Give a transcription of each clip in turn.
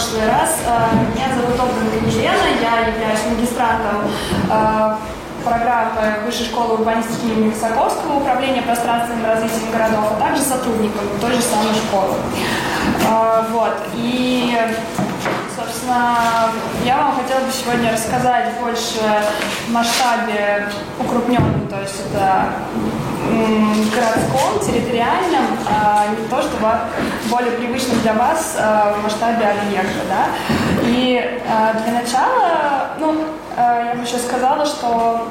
прошлый раз. Э, меня зовут Ольга Елена, я являюсь магистрантом э, программы Высшей школы урбанистики имени Высоковского, управления пространственным развитием городов, а также сотрудником той же самой школы. Э, вот. И собственно, я вам хотела бы сегодня рассказать больше в масштабе укрупненном, то есть это городском, территориальном, а не то, что более привычном для вас а, в масштабе объекта. Да? И а, для начала, ну, я бы еще сказала, что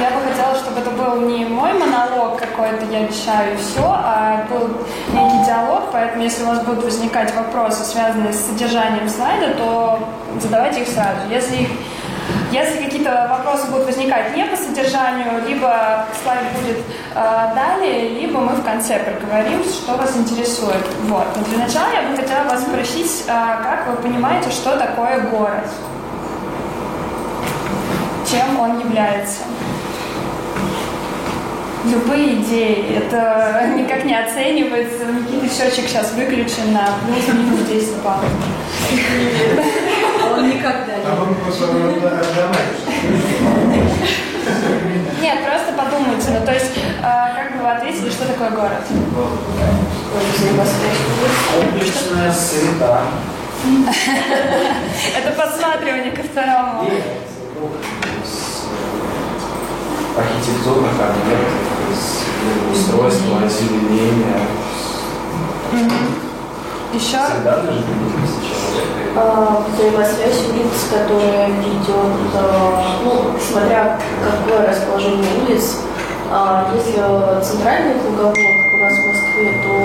я бы хотела, чтобы это был не мой монолог какой-то, я вещаю и все, а был некий диалог, поэтому если у вас будут возникать вопросы, связанные с содержанием слайда, то задавайте их сразу. Если их если какие-то вопросы будут возникать не по содержанию, либо слайд будет э, далее, либо мы в конце проговорим, что вас интересует. Вот. Но для начала я бы хотела вас спросить, э, как вы понимаете, что такое город? Чем он является? любые идеи. Это никак не оценивается. Никита счетчик сейчас выключен на плюс-минус 10 баллов. Он никогда не. А Нет, просто подумайте. Ну, то есть, а, как бы вы ответили, что такое город? Комплексная среда. Это подсматривание ко второму. Архитектурных объектов, устройства, озеленения. Еще? Всегда человека. А, взаимосвязь улиц, которая ведет, а, ну, смотря какое расположение улиц, а, если центральный круговой, как у нас в Москве, то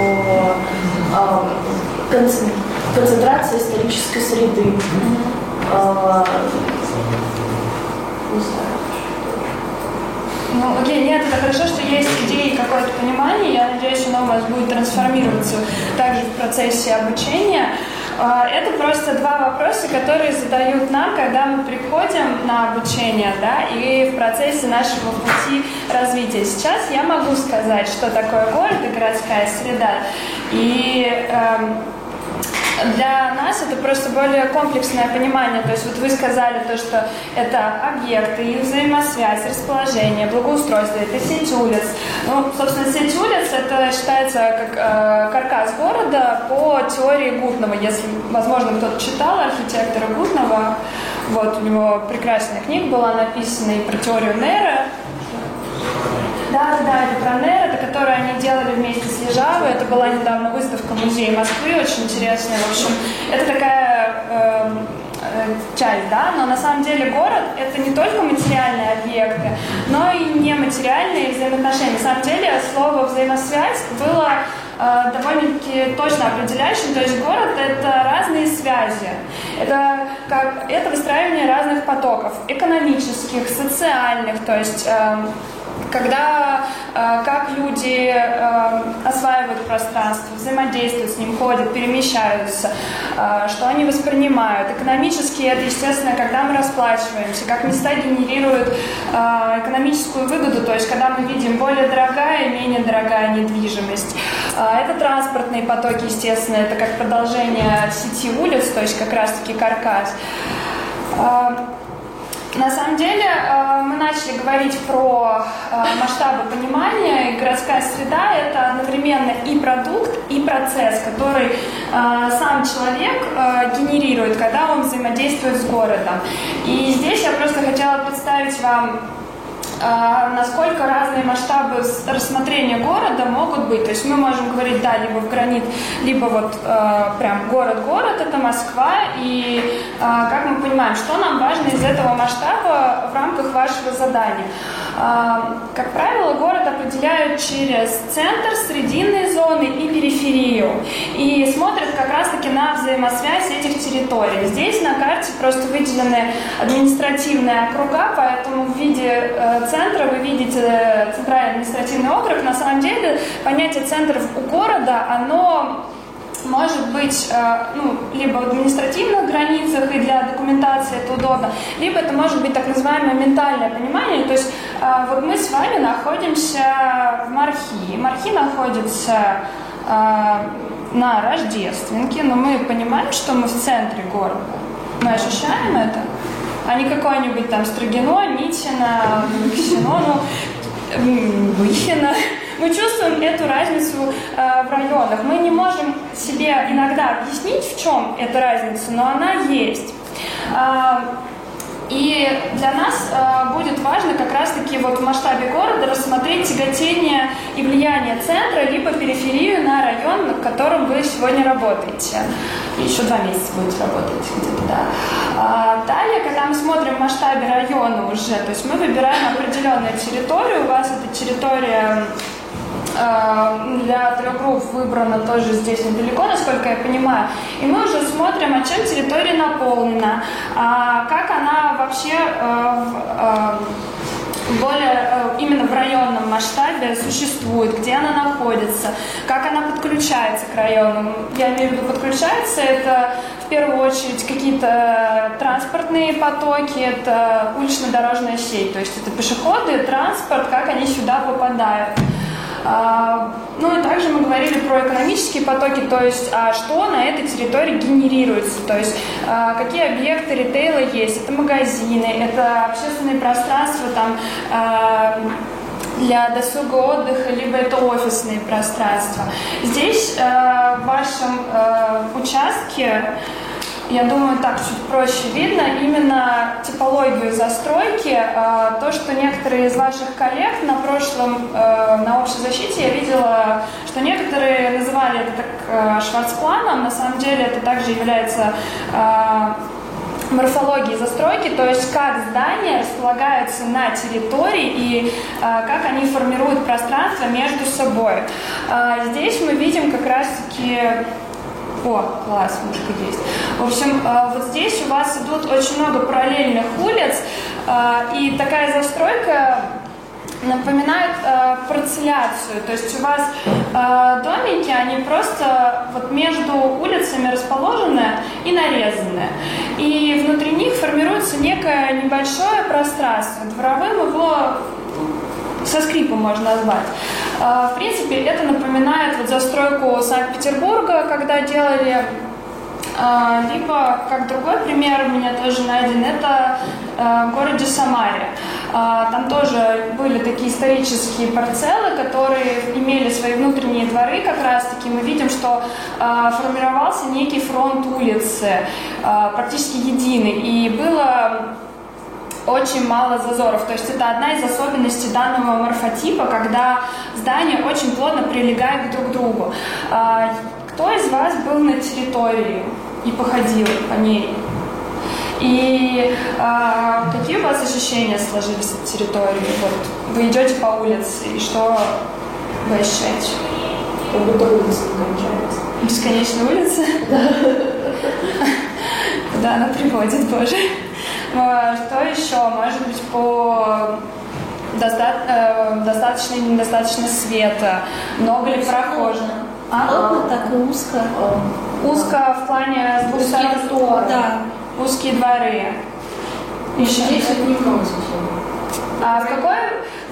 концентрация исторической среды. Ну, окей, нет, это хорошо, что есть идеи, какое-то понимание. Я надеюсь, оно у вас будет трансформироваться также в процессе обучения. А, это просто два вопроса, которые задают нам, когда мы приходим на обучение, да, и в процессе нашего пути развития. Сейчас я могу сказать, что такое город и городская среда. И эм, для нас это просто более комплексное понимание. То есть вот вы сказали то, что это объекты, их взаимосвязь, расположение, благоустройство, это сеть улиц. Ну, собственно, сеть улиц это считается как э, каркас города по теории Гутного. Если, возможно, кто-то читал архитектора Гутного, вот у него прекрасная книга была написана и про теорию Нера, да, да, НЭР, это которую они делали вместе с Лежавой. Это была недавно выставка в музее Москвы, очень интересная. В общем, это такая эм, э, часть, да, но на самом деле город это не только материальные объекты, но и нематериальные взаимоотношения. На самом деле слово взаимосвязь было э, довольно-таки точно определяющим, то есть город это разные связи, это, как, это выстраивание разных потоков, экономических, социальных, то есть э, когда э, как люди э, осваивают пространство, взаимодействуют с ним, ходят, перемещаются, э, что они воспринимают. Экономически это, естественно, когда мы расплачиваемся, как места генерируют экономическую выгоду, то есть когда мы видим более дорогая и менее дорогая недвижимость. Это транспортные потоки, естественно, это как продолжение сети улиц, то есть как раз-таки каркас. На самом деле э, мы начали говорить про э, масштабы понимания, и городская среда – это одновременно и продукт, и процесс, который э, сам человек генерирует, когда он взаимодействует с городом. И здесь я просто хотела представить вам насколько разные масштабы рассмотрения города могут быть. То есть мы можем говорить, да, либо в гранит, либо вот э, прям город-город, это Москва. И э, как мы понимаем, что нам важно из этого масштаба в рамках вашего задания. Э, как правило, город определяют через центр, срединные зоны и периферию. И смотрят как раз-таки на взаимосвязь этих территорий. Здесь на карте просто выделены административные округа, поэтому в виде э, центра вы видите центральный административный округ. На самом деле понятие центров у города, оно может быть э, ну, либо в административных границах и для документации это удобно, либо это может быть так называемое ментальное понимание. То есть э, вот мы с вами находимся в Мархи. Мархи находится э, на Рождественке, но мы понимаем, что мы в центре города. Мы ощущаем это, а не какое-нибудь там Строгино, Митино, Ксено, ну, Выхино. Мы чувствуем эту разницу э, в районах. Мы не можем себе иногда объяснить, в чем эта разница, но она есть. А, и для нас э, будет важно как раз-таки вот в масштабе города рассмотреть тяготение и влияние центра, либо периферию на район, в котором вы сегодня работаете. Еще два месяца будете работать где-то, да. А, далее, когда мы смотрим в масштабе района уже, то есть мы выбираем определенную территорию, у вас эта территория Э, для трех групп выбрано тоже здесь недалеко, насколько я понимаю. И мы уже смотрим, о чем территория наполнена, а как она вообще э, э, более именно в районном масштабе существует, где она находится, как она подключается к району. Я имею в виду подключается, это в первую очередь какие-то транспортные потоки, это улично-дорожная сеть, то есть это пешеходы, транспорт, как они сюда попадают. А, ну и также мы говорили про экономические потоки, то есть а что на этой территории генерируется, то есть а, какие объекты ритейла есть, это магазины, это общественные пространства там для досуга отдыха, либо это офисные пространства. Здесь в вашем участке я думаю, так чуть проще видно именно типологию застройки. А, то, что некоторые из ваших коллег на прошлом, э, на общей защите, я видела, что некоторые называли это так э, шварцпланом, на самом деле это также является а, морфологии застройки, то есть как здания располагаются на территории и э, как они формируют пространство между собой. Э, здесь мы видим как раз-таки о, класс, мушка есть. В общем, э, вот здесь у вас идут очень много параллельных улиц, э, и такая застройка напоминает э, парцеляцию. То есть у вас э, домики, они просто вот между улицами расположены и нарезаны. И внутри них формируется некое небольшое пространство. Дворовым его со скрипом можно назвать. А, в принципе, это напоминает вот застройку Санкт-Петербурга, когда делали а, либо, как другой пример у меня тоже найден, это а, в городе Самаре. Там тоже были такие исторические парцелы, которые имели свои внутренние дворы как раз-таки. Мы видим, что формировался некий фронт улицы, практически единый. И было очень мало зазоров. То есть это одна из особенностей данного морфотипа, когда здания очень плотно прилегают друг к другу. А, кто из вас был на территории и походил по ней? И а, какие у вас ощущения сложились от территории? Вот вы идете по улице, и что вы ощущаете? Как будто улица кончается. Бесконечная улица? Да. Да, она приводит, боже. А, что еще? Может быть, по доста... Э, достаточно или недостаточно света? Много ли прохожих? А? Плотно, так и узко. Узко в плане с двух сторон? Да. Узкие дворы. Еще здесь это совсем. А в какой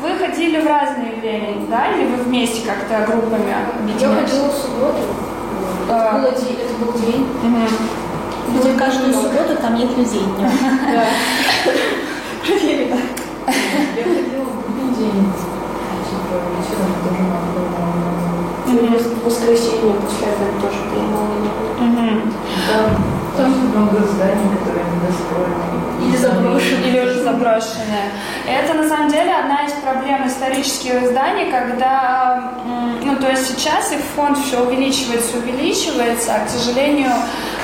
вы ходили в разные времена, да? Или вы вместе как-то группами объединялись? Я ходила в субботу. А... Это, был день, это был день. Угу. Где каждую субботу там нет людей. Да. Проверено. Я ходила в будний день. Типа, вечером тоже надо воскресенье после обеда тоже принимала. Да. Там много зданий, которые недостроены. Или заброшенные. Или уже заброшенные. Это на самом деле одна из проблем исторических зданий, когда, ну то есть сейчас их фонд все увеличивается, увеличивается, а, к сожалению,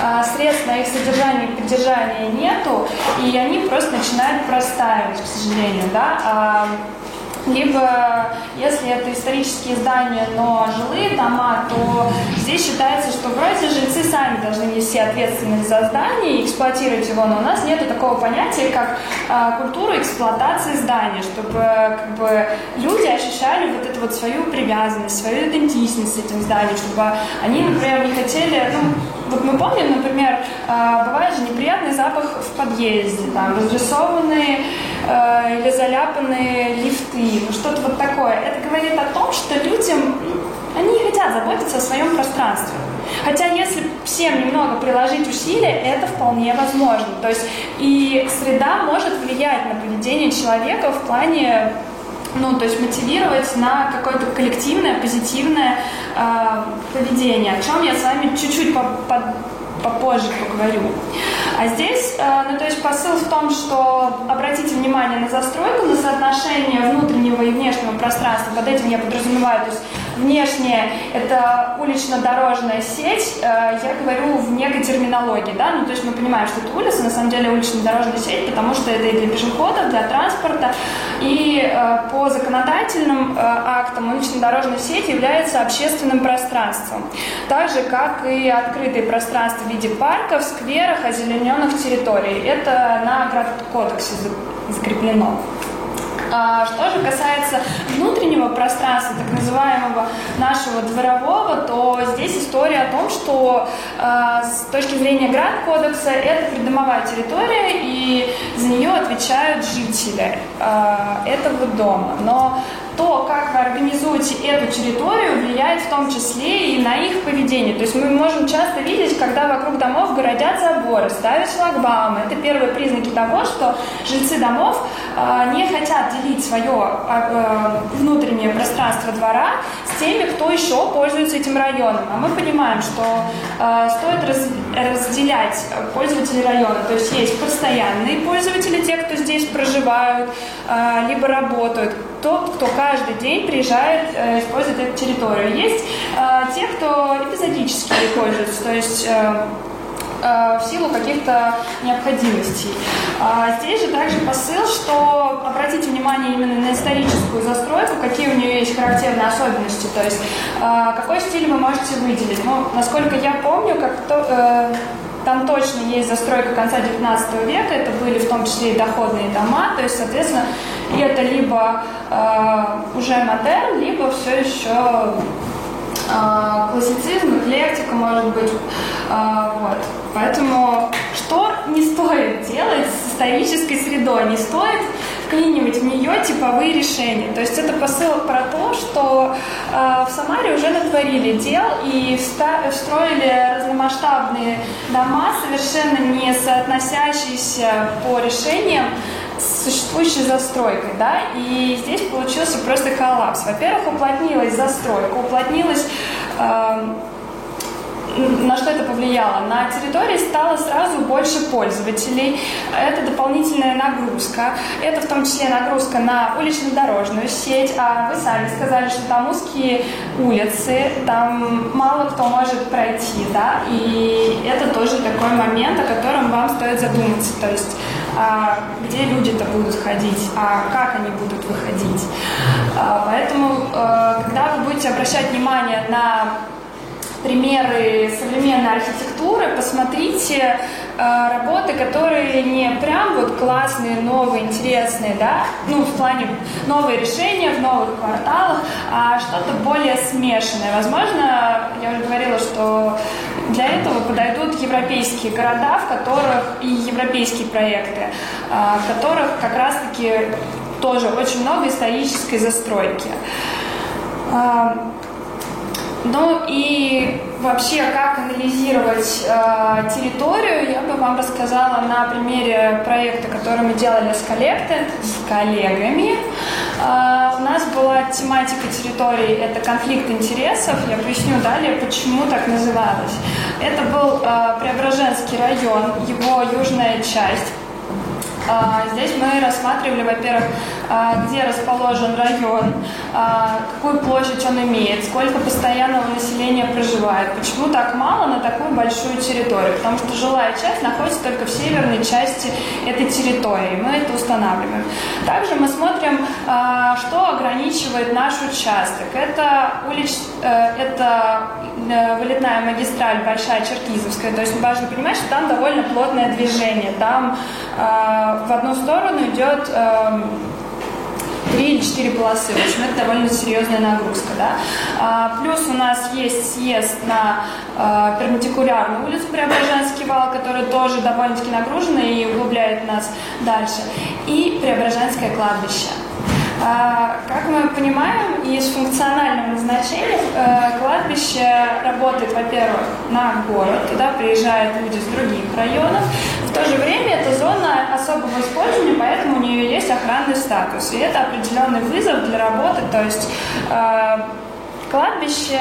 а, средств на их содержание и поддержание нету, и они просто начинают простаивать, к сожалению, да. А либо, если это исторические здания, но жилые дома, то здесь считается, что вроде жильцы сами должны нести ответственность за здание и эксплуатировать его, но у нас нет такого понятия, как э, культура эксплуатации здания, чтобы как бы, люди ощущали вот эту вот свою привязанность, свою идентичность с этим зданием, чтобы они, например, не хотели, ну, вот мы помним, например, э, бывает же неприятный запах в подъезде, там, разрисованные э, или заляпанные лифты, ну что-то вот такое. Это говорит о том, что людям, они хотят хотят заботиться о своем пространстве. Хотя если всем немного приложить усилия, это вполне возможно. То есть и среда может влиять на поведение человека в плане ну, то есть мотивировать на какое-то коллективное, позитивное э, поведение, о чем я с вами чуть-чуть по, по, попозже поговорю. А здесь, э, ну, то есть посыл в том, что обратите внимание на застройку, на соотношение внутреннего и внешнего пространства. Под этим я подразумеваю, то есть внешнее – это улично-дорожная сеть. Э, я говорю в некой терминологии, да, ну, то есть мы понимаем, что это улица, на самом деле улично-дорожная сеть, потому что это и для пешеходов, для транспорта. И э, по законодательным актам улично-дорожная сеть является общественным пространством. Так же, как и открытые пространства в виде парков, скверах, озелененных территорий. Это на кодексе закреплено. А что же касается внутреннего пространства, так называемого нашего дворового, то здесь история о том, что э, с точки зрения град-кодекса это придомовая территория, и за нее отвечают жители э, этого дома. Но то, как вы организуете эту территорию, влияет в том числе и на их поведение. То есть мы можем часто видеть, когда вокруг домов городят заборы, ставят шлагбаумы. Это первые признаки того, что жильцы домов э, не хотят делить свое э, внутреннее пространство двора с теми, кто еще пользуется этим районом. А мы понимаем, что э, стоит раз, разделять пользователей района. То есть есть постоянные пользователи, те, кто здесь проживают, э, либо работают, тот, кто каждый день приезжает, э, использует эту территорию. Есть э, те, кто эпизодически пользуется, то есть э, в силу каких-то необходимостей. А здесь же также посыл, что обратите внимание именно на историческую застройку, какие у нее есть характерные особенности, то есть какой стиль вы можете выделить. Ну, насколько я помню, как то, там точно есть застройка конца 19 века, это были в том числе и доходные дома, то есть, соответственно, это либо э, уже модерн, либо все еще э, классицизм, эклектика, может быть. Э, вот. Поэтому что не стоит делать с исторической средой? Не стоит вклинивать в нее типовые решения. То есть это посыл про то, что в Самаре уже натворили дел и встроили разномасштабные дома, совершенно не соотносящиеся по решениям с существующей застройкой, да, и здесь получился просто коллапс. Во-первых, уплотнилась застройка, уплотнилась э, на что это повлияло? На территории стало сразу больше пользователей, это дополнительная нагрузка, это в том числе нагрузка на улично-дорожную сеть, а вы сами сказали, что там узкие улицы, там мало кто может пройти, да, и это тоже такой момент, о котором вам стоит задуматься, то есть а где люди-то будут ходить, а как они будут выходить. А, поэтому, э, когда вы будете обращать внимание на примеры современной архитектуры, посмотрите э, работы, которые не прям вот классные, новые, интересные, да, ну, в плане новые решения в новых кварталах, а что-то более смешанное. Возможно, я уже говорила, что для этого подойдут европейские города, в которых и европейские проекты, э, в которых как раз-таки тоже очень много исторической застройки. Э, ну и вообще, как анализировать э, территорию, я бы вам рассказала на примере проекта, который мы делали с Collected, с коллегами. Э, у нас была тематика территории, это конфликт интересов. Я поясню далее, почему так называлось. Это был э, Преображенский район, его южная часть. А, здесь мы рассматривали, во-первых, где расположен район, а, какую площадь он имеет, сколько постоянного населения проживает, почему так мало на такую большую территорию, потому что жилая часть находится только в северной части этой территории, мы это устанавливаем. Также мы смотрим, что ограничивает наш участок. Это, улич... Э, это э, вылетная магистраль Большая Черкизовская, то есть важно понимать, что там довольно плотное движение, там в одну сторону идет эм, три или четыре полосы. В общем, это довольно серьезная нагрузка. Да? А, плюс у нас есть съезд на а, перпендикулярную улицу Преображенский вал, который тоже довольно-таки нагружен и углубляет нас дальше. И Преображенское кладбище. А, как мы понимаем, из функционального назначения э, кладбище работает, во-первых, на город, туда приезжают люди с других районов. То же время это зона особого использования, поэтому у нее есть охранный статус. И это определенный вызов для работы, то есть э, кладбище,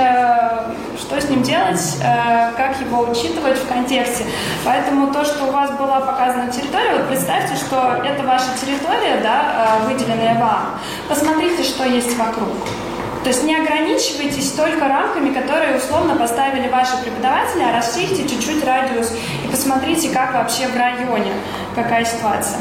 что с ним делать, э, как его учитывать в контексте. Поэтому то, что у вас была показана территория, вот представьте, что это ваша территория, да, э, выделенная вам. Посмотрите, что есть вокруг. То есть не ограничивайтесь только рамками, которые условно поставили ваши преподаватели, а расширьте чуть-чуть радиус и посмотрите, как вообще в районе, какая ситуация.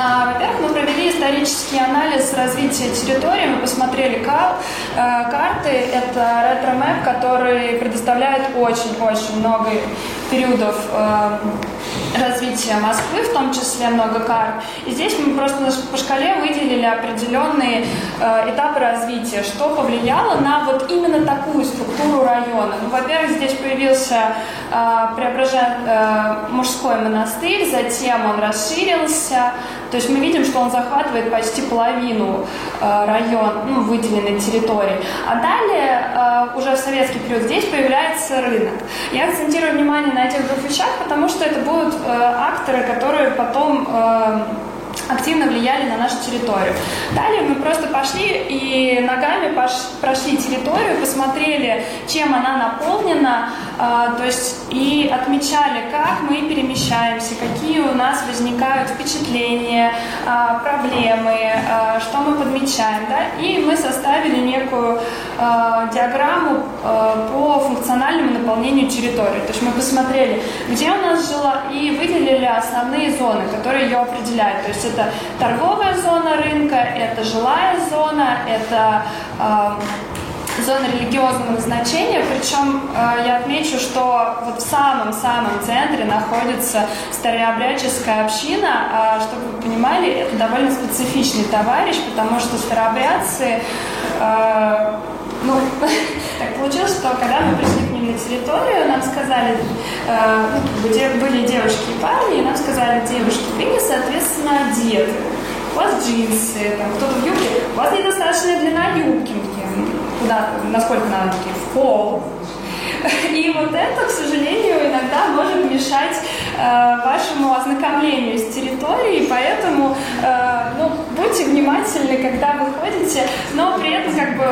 А, во-первых, мы провели исторический анализ развития территории, мы посмотрели кар, э, карты, это ретро-мэп, который предоставляет очень-очень много периодов э, развития Москвы, в том числе много карт. И здесь мы просто по шкале выделили определенные э, этапы развития, что повлияло на вот именно такую структуру района. Ну, во-первых, здесь появился э, преображен, э, мужской монастырь, затем он расширился, то есть мы видим, что он захватывает почти половину э, района, ну, выделенной территории. А далее, э, уже в советский период, здесь появляется рынок. Я акцентирую внимание на этих двух вещах, потому что это будут э, акторы, которые потом активно влияли на нашу территорию. Далее мы просто пошли и ногами пош, прошли территорию, посмотрели, чем она наполнена, э, то есть и отмечали, как мы перемещаемся, какие у нас возникают впечатления, э, проблемы, э, что мы подмечаем, да, и мы составили некую э, диаграмму э, по функциональному наполнению территории. То есть мы посмотрели, где у нас жила, и выделили основные зоны, которые ее определяют. То есть это торговая зона рынка, это жилая зона, это э, зона религиозного назначения. Причем э, я отмечу, что вот в самом-самом центре находится старообрядческая община. Э, чтобы вы понимали, это довольно специфичный товарищ, потому что старообрядцы э, ну, так получилось, что когда мы пришли на территорию, нам сказали, э, ну, были девушки и парни, и нам сказали, девушки, вы соответственно одеты. У вас джинсы, там, кто-то в юбке, у вас недостаточная длина юбки, куда, насколько надо, в пол. И вот это, к сожалению, иногда может мешать э, вашему ознакомлению с территорией, поэтому э, ну, будьте внимательны, когда вы ходите, но при этом как бы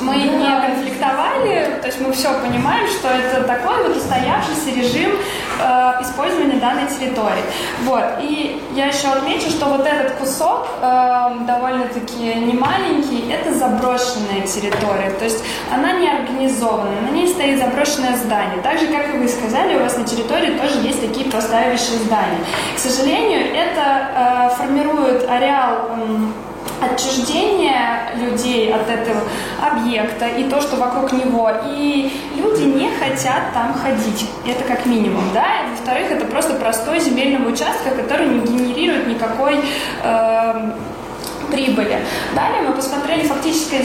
мы не конфликтовали, то есть мы все понимаем, что это такой вот устоявшийся режим э, использования данной территории. Вот. И я еще отмечу, что вот этот кусок э, довольно-таки немаленький, это заброшенная территория, то есть она не организована, на ней стоит заброшенное здание. Так же, как и вы сказали, у вас на территории тоже есть такие проставившие здания. К сожалению, это э, формирует ареал э, отчуждение людей от этого объекта и то, что вокруг него. И люди не хотят там ходить. Это как минимум, да. И, во-вторых, это просто простой земельного участка, который не генерирует никакой э, прибыли. Далее мы посмотрели фактическое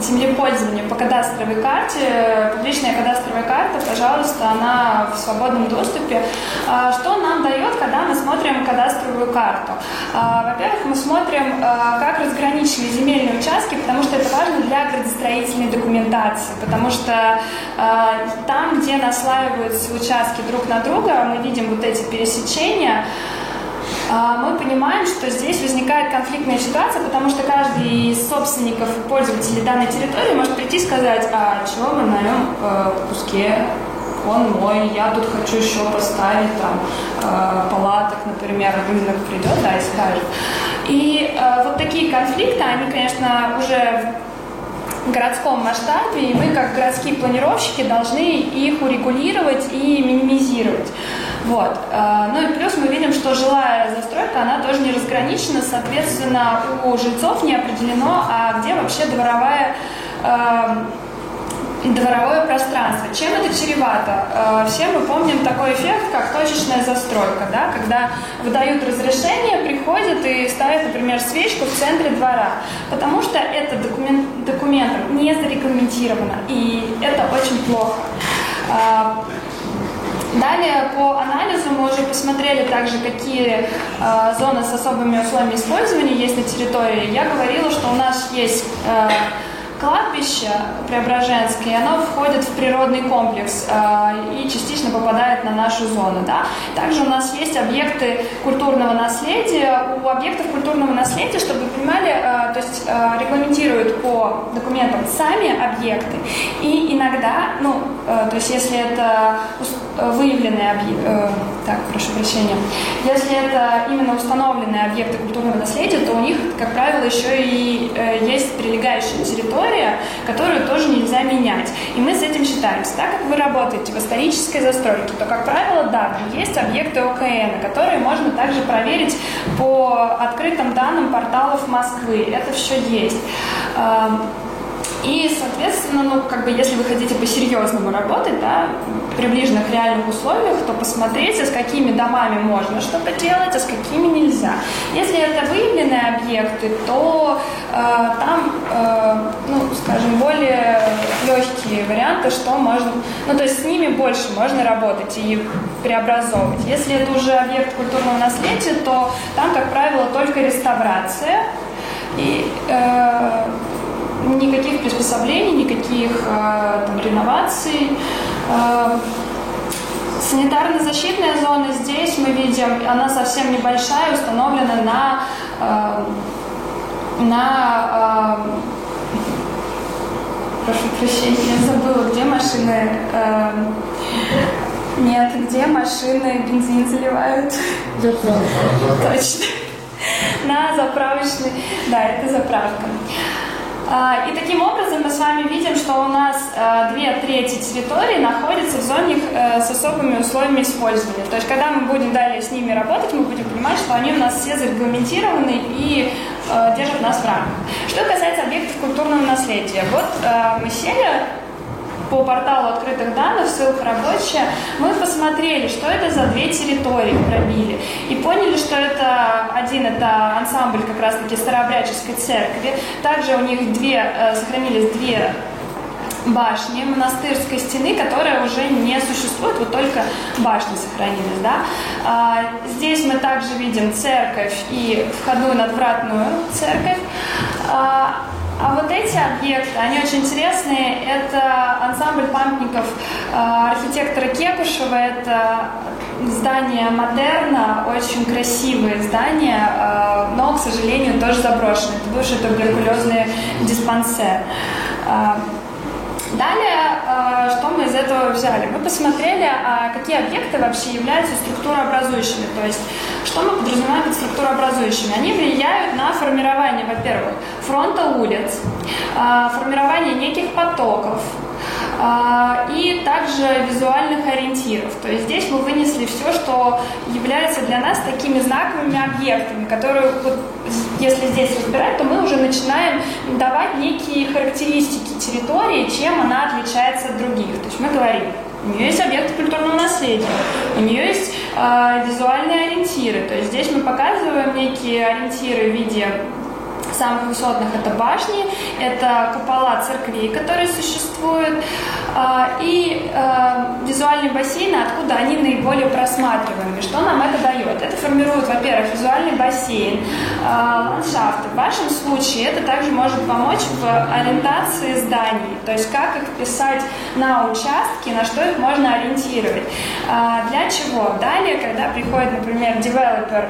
землепользование по кадастровой карте. Публичная кадастровая карта, пожалуйста, она в свободном доступе. А, что нам дает, когда мы смотрим кадастровую карту? А, во-первых, мы смотрим, а, как разграничены земельные участки, потому что это важно для градостроительной документации, потому что там, где наслаиваются участки друг на друга, мы видим вот эти пересечения, мы понимаем, что здесь возникает конфликтная ситуация, потому что каждый из собственников и пользователей данной территории может прийти и сказать, а чего мы на нем э, куске он мой, я тут хочу еще поставить там э, палаток, например, рынок придет, да, и скажет. И э, вот такие конфликты, они, конечно, уже в городском масштабе, и мы, как городские планировщики, должны их урегулировать и минимизировать. Вот. Э, ну и плюс мы видим, что жилая застройка, она тоже не разграничена, соответственно, у жильцов не определено, а где вообще дворовая э, дворовое пространство. Чем это чревато? Э, все мы помним такой эффект, как точечная застройка, да? когда выдают разрешение, приходят и ставят, например, свечку в центре двора, потому что это документ, документом не зарегламентировано, и это очень плохо. Далее по анализу мы уже посмотрели также, какие э, зоны с особыми условиями использования есть на территории. Я говорила, что у нас есть э, кладбище Преображенское, оно входит в природный комплекс э, и частично попадает на нашу зону. Да? Также у нас есть объекты культурного наследия. У объектов культурного наследия, чтобы вы понимали, э, то есть э, регламентируют по документам сами объекты. И иногда, ну, э, то есть если это выявленные объекты, э, так, прошу прощения, если это именно установленные объекты культурного наследия, то у них, как правило, еще и э, есть прилегающая территория, которую тоже нельзя менять. И мы с этим считаемся. Так как вы работаете в исторической застройке, то, как правило, да, там есть объекты ОКН, которые можно также проверить по открытым данным порталов Москвы. Это все есть. И, соответственно, ну, как бы, если вы хотите по-серьезному работать, да, приближенно к реальных условиях, то посмотрите, с какими домами можно что-то делать, а с какими нельзя. Если это выявленные объекты, то э, там, э, ну, скажем, более легкие варианты, что можно, ну, то есть с ними больше можно работать и преобразовывать. Если это уже объект культурного наследия, то там, как правило, только реставрация и э, никаких приспособлений, никаких э, там, реноваций. Э, санитарно-защитная зона здесь мы видим, она совсем небольшая, установлена на, э, на прошу прощения, я забыла, где машины нет, где машины бензин заливают? Точно. На заправочной, да, это заправка. А, и таким образом мы с вами видим, что у нас а, две трети территории находятся в зоне э, с особыми условиями использования. То есть, когда мы будем далее с ними работать, мы будем понимать, что они у нас все зарегламентированы и э, держат нас в рамках. Что касается объектов культурного наследия. Вот э, мы сели по порталу открытых данных, ссылка рабочая, мы посмотрели, что это за две территории пробили. И поняли, что это один, это ансамбль как раз-таки Старообрядческой церкви. Также у них две, э, сохранились две башни монастырской стены, которая уже не существует, вот только башни сохранились. Да? А, здесь мы также видим церковь и входную надвратную церковь. А, а вот эти объекты, они очень интересные. Это ансамбль памятников э, архитектора Кекушева. Это здание модерна, очень красивое здание, э, но, к сожалению, тоже заброшенное. Это бывший туберкулезный диспансер. Далее, э, что мы из этого взяли? Мы посмотрели, а какие объекты вообще являются структурообразующими, то есть что мы подразумеваем под структурообразующими. Они влияют на формирование, во-первых, фронта улиц, э, формирование неких потоков, и также визуальных ориентиров. То есть здесь мы вынесли все, что является для нас такими знаковыми объектами, которые, вот, если здесь разбирать, то мы уже начинаем давать некие характеристики территории, чем она отличается от других. То есть мы говорим, у нее есть объекты культурного наследия, у нее есть э, визуальные ориентиры. То есть здесь мы показываем некие ориентиры в виде самых высотных это башни, это купола церквей, которые существуют, а, и а, визуальные бассейны, откуда они наиболее просматриваемые. Что нам это дает? Это формирует, во-первых, визуальный бассейн, а, ландшафты. В вашем случае это также может помочь в ориентации зданий, то есть как их писать на участке, на что их можно ориентировать. Для чего? Далее, когда приходит, например, девелопер,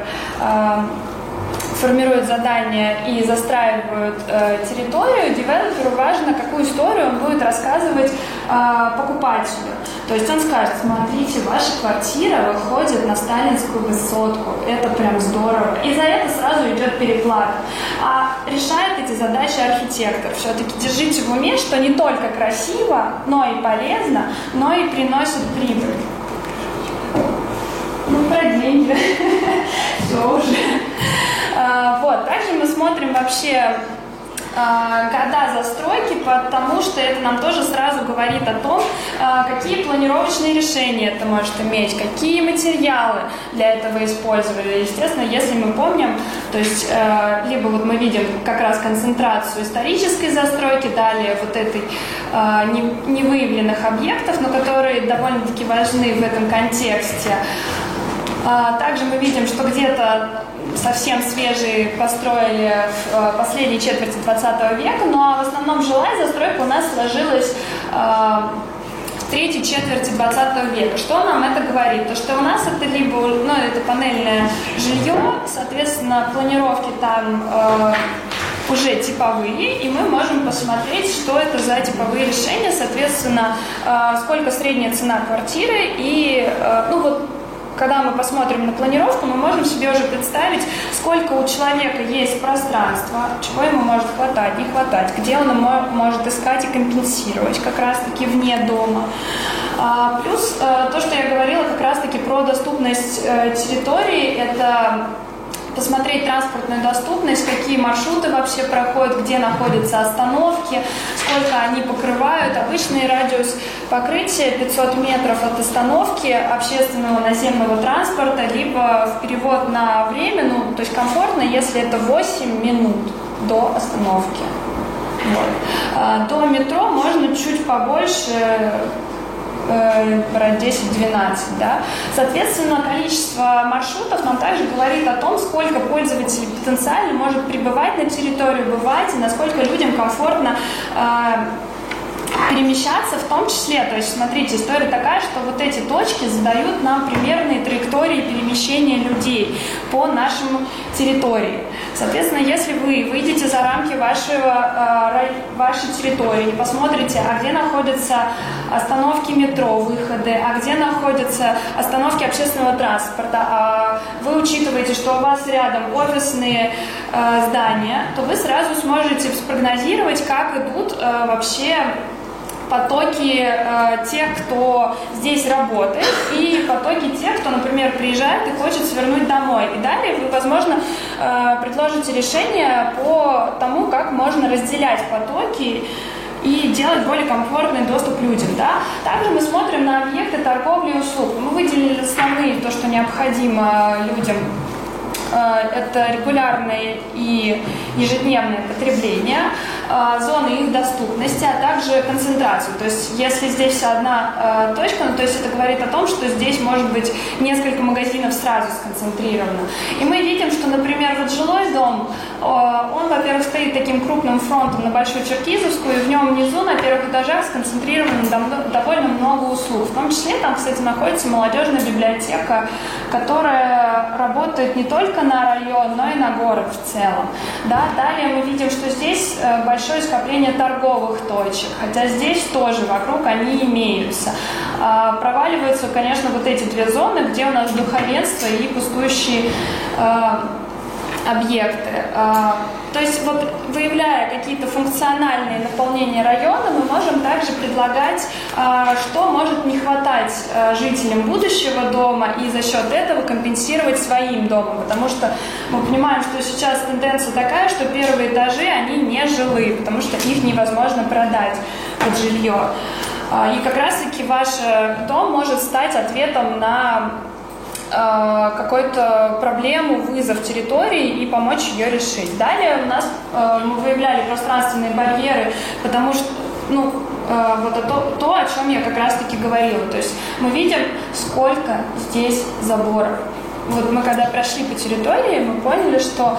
формируют задание и застраивают э, территорию, девелоперу важно, какую историю он будет рассказывать э, покупателю. То есть он скажет, смотрите, ваша квартира выходит на сталинскую высотку, это прям здорово. И за это сразу идет переплата. А решает эти задачи архитектор. Все-таки держите в уме, что не только красиво, но и полезно, но и приносит прибыль. Про деньги. Все уже. А, вот. Также мы смотрим вообще э, года застройки, потому что это нам тоже сразу говорит о том, э, какие планировочные решения это может иметь, какие материалы для этого использовали. Естественно, если мы помним, то есть либо вот мы видим как раз концентрацию исторической застройки, далее вот этой невыявленных объектов, но которые довольно-таки важны в этом контексте. А, также мы видим, что где-то совсем свежие построили в э, последней четверти 20 века, но ну, а в основном жилая застройка у нас сложилась э, в третьей четверти 20 века. Что нам это говорит? То, что у нас это либо ну, это панельное жилье, соответственно, планировки там э, уже типовые, и мы можем посмотреть, что это за типовые решения, соответственно, э, сколько средняя цена квартиры и, э, ну вот, когда мы посмотрим на планировку, мы можем себе уже представить, сколько у человека есть пространства, чего ему может хватать, не хватать, где он может искать и компенсировать, как раз-таки вне дома. А, плюс э, то, что я говорила как раз-таки про доступность э, территории, это посмотреть транспортную доступность, какие маршруты вообще проходят, где находятся остановки, сколько они покрывают. Обычный радиус покрытия 500 метров от остановки общественного наземного транспорта, либо в перевод на время, ну, то есть комфортно, если это 8 минут до остановки. Вот. А, до метро можно чуть побольше, 10-12, да. Соответственно, количество маршрутов нам также говорит о том, сколько пользователей потенциально может прибывать на территорию, бывать, и насколько людям комфортно э, перемещаться в том числе. То есть, смотрите, история такая, что вот эти точки задают нам примерные траектории перемещения людей по нашему территории. Соответственно, если вы выйдете за рамки вашего, э, вашей территории, посмотрите, а где находятся остановки метро, выходы, а где находятся остановки общественного транспорта, а вы учитываете, что у вас рядом офисные э, здания, то вы сразу сможете спрогнозировать, как идут э, вообще потоки э, тех, кто здесь работает, и потоки тех, кто, например, приезжает и хочет свернуть домой. И далее вы, возможно, э, предложите решение по тому, как можно разделять потоки и делать более комфортный доступ людям. Да? Также мы смотрим на объекты торговли и услуг. Мы выделили основные, то, что необходимо людям это регулярное и ежедневное потребление, э, зоны их доступности, а также концентрацию. То есть если здесь одна э, точка, ну, то есть это говорит о том, что здесь может быть несколько магазинов сразу сконцентрировано. И мы видим, что, например, вот жилой дом, он, во-первых, стоит таким крупным фронтом на Большую Черкизовскую, и в нем внизу на первых этажах сконцентрировано довольно много услуг. В том числе там, кстати, находится молодежная библиотека, которая работает не только на район, но и на город в целом. Да, далее мы видим, что здесь э, большое скопление торговых точек, хотя здесь тоже вокруг они имеются. А, проваливаются, конечно, вот эти две зоны, где у нас духовенство и пустующие э, объекты. А, то есть вот выявляя какие-то функциональные наполнения района, мы можем также предлагать, а, что может не хватать а, жителям будущего дома и за счет этого компенсировать своим домом. Потому что мы понимаем, что сейчас тенденция такая, что первые этажи, они не жилые, потому что их невозможно продать под жилье. И как раз-таки ваш дом может стать ответом на Э, какую-то проблему, вызов территории и помочь ее решить. Далее у нас э, мы выявляли пространственные барьеры, потому что ну, э, вот это то, о чем я как раз-таки говорила. То есть мы видим, сколько здесь заборов. Вот мы когда прошли по территории, мы поняли, что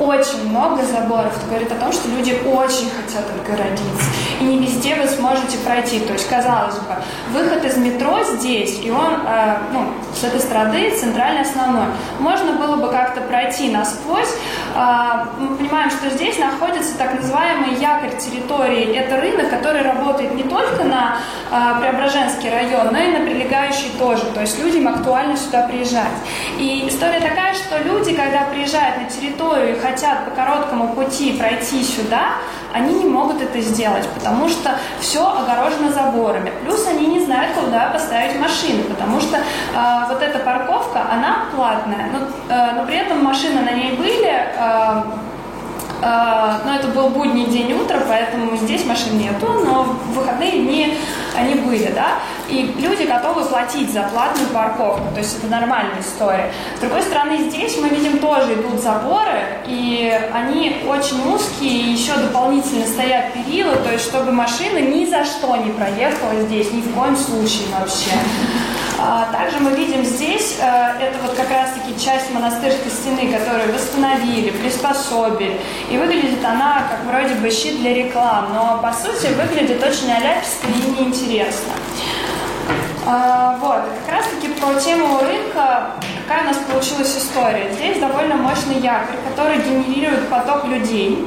очень много заборов. Говорит о том, что люди очень хотят отгородиться. И не везде вы сможете пройти. То есть, казалось бы, выход из метро здесь, и он, э, ну, с этой стороны центральный основной. Можно было бы как-то пройти насквозь. Э, мы понимаем, что здесь находится так называемый якорь территории. Это рынок, который работает не только на э, Преображенский район, но и на прилегающий тоже. То есть людям актуально сюда приезжать. И история такая, что люди, когда приезжают на территорию хотят по короткому пути пройти сюда, они не могут это сделать, потому что все огорожено заборами. Плюс они не знают, куда поставить машины, потому что э, вот эта парковка, она платная, но, э, но при этом машины на ней были, э, но это был будний день утра, поэтому здесь машин нету, но в выходные дни они были, да, и люди готовы платить за платную парковку, то есть это нормальная история. С другой стороны, здесь мы видим тоже идут заборы, и они очень узкие, еще дополнительно стоят перила, то есть чтобы машина ни за что не проехала здесь, ни в коем случае вообще. А, также мы видим здесь, э, это вот как раз-таки часть монастырской стены, которую восстановили, приспособили. И выглядит она как вроде бы щит для реклам, но по сути выглядит очень аляписто и неинтересно. А, вот, как раз-таки про тему рынка, какая у нас получилась история. Здесь довольно мощный якорь, который генерирует поток людей.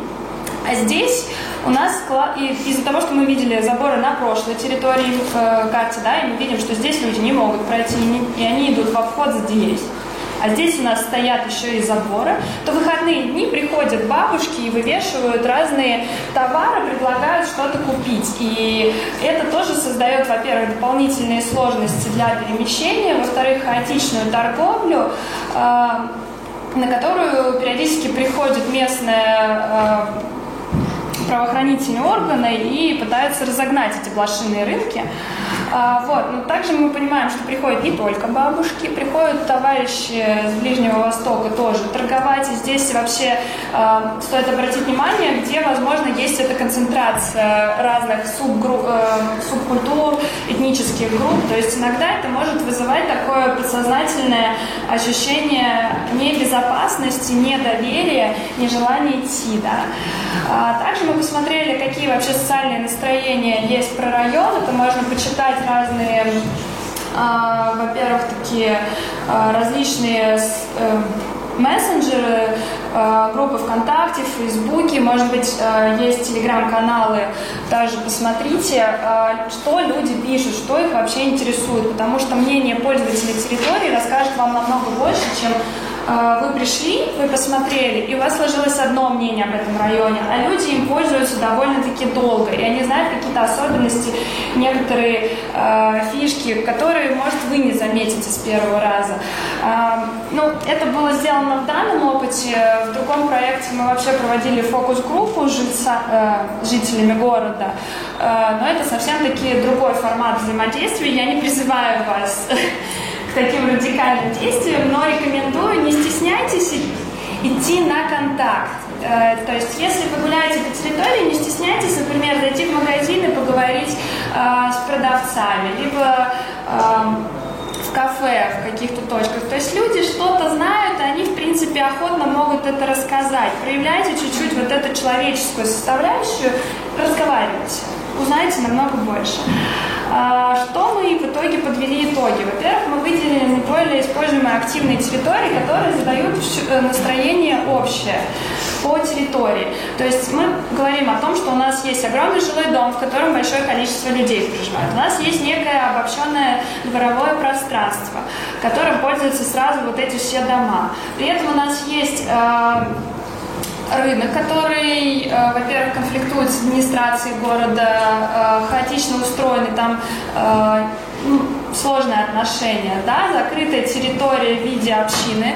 А здесь у нас из-за того, что мы видели заборы на прошлой территории э, да, и мы видим, что здесь люди не могут пройти, и они идут в обход здесь а здесь у нас стоят еще и заборы, то в выходные дни приходят бабушки и вывешивают разные товары, предлагают что-то купить. И это тоже создает, во-первых, дополнительные сложности для перемещения, во-вторых, хаотичную торговлю, э, на которую периодически приходит местная э, правоохранительные органы и пытаются разогнать эти блошиные рынки. А, вот. Но также мы понимаем, что приходят не только бабушки, приходят товарищи с Ближнего Востока тоже торговать. И здесь вообще э, стоит обратить внимание, где, возможно, есть эта концентрация разных субгрупп, э, субкультур, этнических групп. То есть иногда это может вызывать такое подсознательное ощущение небезопасности, недоверия, нежелания идти. Да. А также мы посмотрели, какие вообще социальные настроения есть про район. Это можно почитать разные, а, во-первых, такие а, различные э, мессенджеры, а, группы ВКонтакте, Фейсбуке, может быть, есть телеграм-каналы, также посмотрите, что люди пишут, что их вообще интересует, потому что мнение пользователей территории расскажет вам намного больше, чем вы пришли, вы посмотрели, и у вас сложилось одно мнение об этом районе, а люди им пользуются довольно-таки долго, и они знают какие-то особенности, некоторые э, фишки, которые, может, вы не заметите с первого раза. Э, ну, это было сделано в данном опыте. В другом проекте мы вообще проводили фокус-группу с э, жителями города, э, но это совсем-таки другой формат взаимодействия. Я не призываю вас таким радикальным действиям, но рекомендую, не стесняйтесь идти на контакт. Э, то есть, если вы гуляете по территории, не стесняйтесь, например, зайти в магазин и поговорить э, с продавцами, либо э, в кафе, в каких-то точках. То есть люди что-то знают, и они, в принципе, охотно могут это рассказать. Проявляйте чуть-чуть вот эту человеческую составляющую, разговаривайте, узнаете намного больше. А, что мы в итоге подвели итоги? Во-первых, мы выделили наиболее используемые активные территории, которые задают э, настроение общее по территории. То есть мы говорим о том, что у нас есть огромный жилой дом, в котором большое количество людей проживает. У нас есть некое обобщенное дворовое пространство, которым пользуются сразу вот эти все дома. При этом у нас есть э, рынок, который, э, во-первых, конфликтует с администрацией города, э, хаотично устроены, там э, ну, сложные отношения, да, закрытая территория в виде общины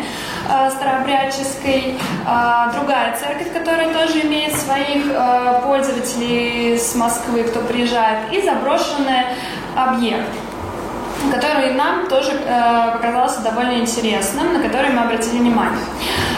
э, старообрядческой, э, другая церковь, которая тоже имеет своих э, пользователей с Москвы, кто приезжает, и заброшенный объект который нам тоже э, показался довольно интересным, на который мы обратили внимание.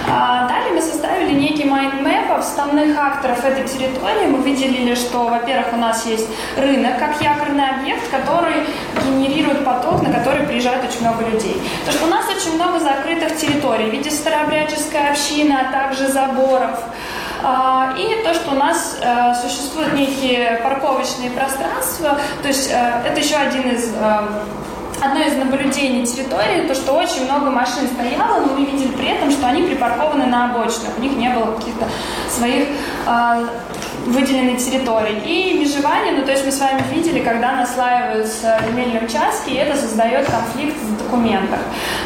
А, далее мы составили некий mind map основных акторов этой территории. Мы выделили, что, во-первых, у нас есть рынок как якорный объект, который генерирует поток, на который приезжает очень много людей. То, что у нас очень много закрытых территорий в виде старообрядческой общины, а также заборов. А, и то, что у нас э, существуют некие парковочные пространства, то есть э, это еще один из э, одно из наблюдений территории, то, что очень много машин стояло, но мы видели при этом, что они припаркованы на обочинах, у них не было каких-то своих э, выделенной территории. И межевание, ну то есть мы с вами видели, когда наслаиваются земельные участки, и это создает конфликт в документах,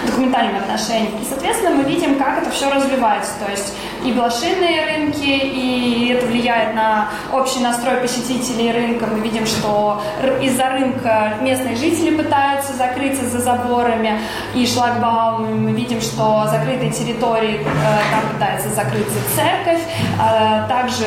в документальных отношениях. И, соответственно, мы видим, как это все развивается. То есть и блошиные рынки, и это влияет на общий настрой посетителей рынка. Мы видим, что из-за рынка местные жители пытаются закрыться за заборами и шлагбаумами. Мы видим, что закрытые территории э, там пытается закрыться церковь. Э, также